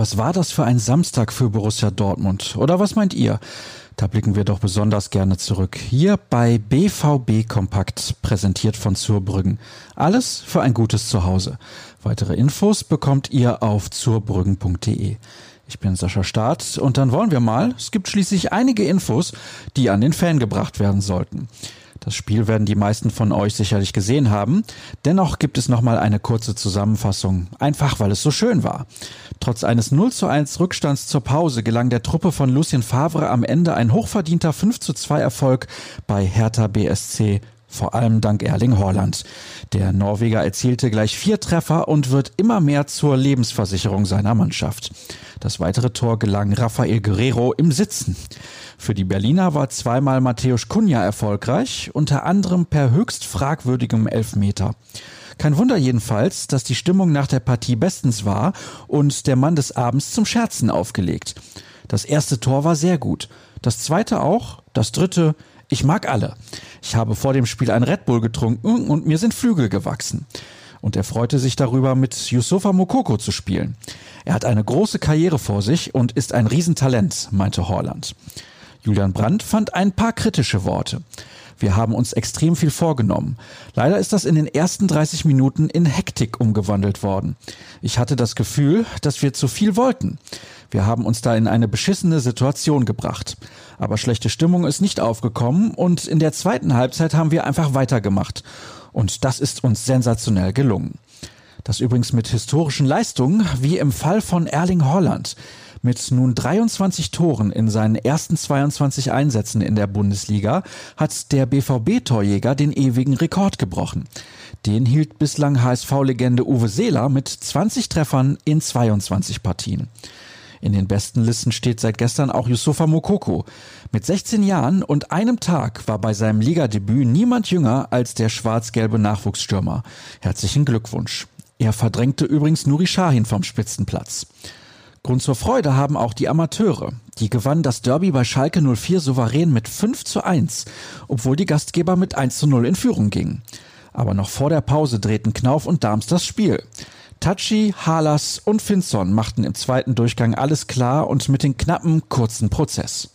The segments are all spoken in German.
Was war das für ein Samstag für Borussia Dortmund? Oder was meint ihr? Da blicken wir doch besonders gerne zurück. Hier bei BVB Kompakt, präsentiert von Zurbrüggen. Alles für ein gutes Zuhause. Weitere Infos bekommt ihr auf zurbrüggen.de. Ich bin Sascha Staat und dann wollen wir mal. Es gibt schließlich einige Infos, die an den Fan gebracht werden sollten. Das Spiel werden die meisten von euch sicherlich gesehen haben. Dennoch gibt es nochmal eine kurze Zusammenfassung. Einfach weil es so schön war. Trotz eines 0 zu 1 Rückstands zur Pause gelang der Truppe von Lucien Favre am Ende ein hochverdienter 5 zu 2 Erfolg bei Hertha BSC vor allem dank Erling Haaland. Der Norweger erzielte gleich vier Treffer und wird immer mehr zur Lebensversicherung seiner Mannschaft. Das weitere Tor gelang Rafael Guerrero im Sitzen. Für die Berliner war zweimal Matthäus Kunja erfolgreich, unter anderem per höchst fragwürdigem Elfmeter. Kein Wunder jedenfalls, dass die Stimmung nach der Partie bestens war und der Mann des Abends zum Scherzen aufgelegt. Das erste Tor war sehr gut. Das zweite auch, das dritte, ich mag alle. Ich habe vor dem Spiel ein Red Bull getrunken und mir sind Flügel gewachsen. Und er freute sich darüber, mit Yusufa Mokoko zu spielen. Er hat eine große Karriere vor sich und ist ein Riesentalent, meinte Horland. Julian Brandt fand ein paar kritische Worte. Wir haben uns extrem viel vorgenommen. Leider ist das in den ersten 30 Minuten in Hektik umgewandelt worden. Ich hatte das Gefühl, dass wir zu viel wollten. Wir haben uns da in eine beschissene Situation gebracht. Aber schlechte Stimmung ist nicht aufgekommen und in der zweiten Halbzeit haben wir einfach weitergemacht. Und das ist uns sensationell gelungen. Das übrigens mit historischen Leistungen, wie im Fall von Erling Holland. Mit nun 23 Toren in seinen ersten 22 Einsätzen in der Bundesliga hat der BVB-Torjäger den ewigen Rekord gebrochen. Den hielt bislang HSV-Legende Uwe Seeler mit 20 Treffern in 22 Partien. In den besten Listen steht seit gestern auch Yusufa Mokoko. Mit 16 Jahren und einem Tag war bei seinem Ligadebüt niemand jünger als der schwarz-gelbe Nachwuchsstürmer. Herzlichen Glückwunsch. Er verdrängte übrigens Nuri Sahin vom Spitzenplatz. Grund zur Freude haben auch die Amateure. Die gewannen das Derby bei Schalke 04 souverän mit 5 zu 1, obwohl die Gastgeber mit 1 zu 0 in Führung gingen. Aber noch vor der Pause drehten Knauf und Darms das Spiel. Tachi, Halas und Finson machten im zweiten Durchgang alles klar und mit den knappen, kurzen Prozess.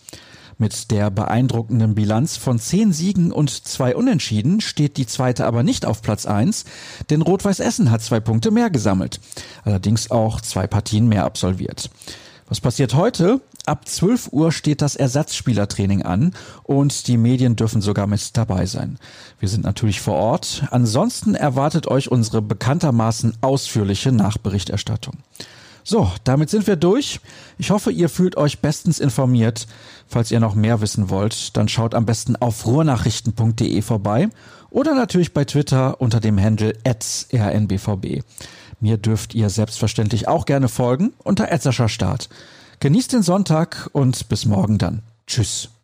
Mit der beeindruckenden Bilanz von zehn Siegen und zwei Unentschieden steht die zweite aber nicht auf Platz eins, denn Rot-Weiß Essen hat zwei Punkte mehr gesammelt, allerdings auch zwei Partien mehr absolviert. Was passiert heute? Ab 12 Uhr steht das Ersatzspielertraining an und die Medien dürfen sogar mit dabei sein. Wir sind natürlich vor Ort. Ansonsten erwartet euch unsere bekanntermaßen ausführliche Nachberichterstattung. So, damit sind wir durch. Ich hoffe, ihr fühlt euch bestens informiert. Falls ihr noch mehr wissen wollt, dann schaut am besten auf ruhrnachrichten.de vorbei oder natürlich bei Twitter unter dem Handle rnbvb. Mir dürft ihr selbstverständlich auch gerne folgen unter Start. Genießt den Sonntag und bis morgen dann. Tschüss.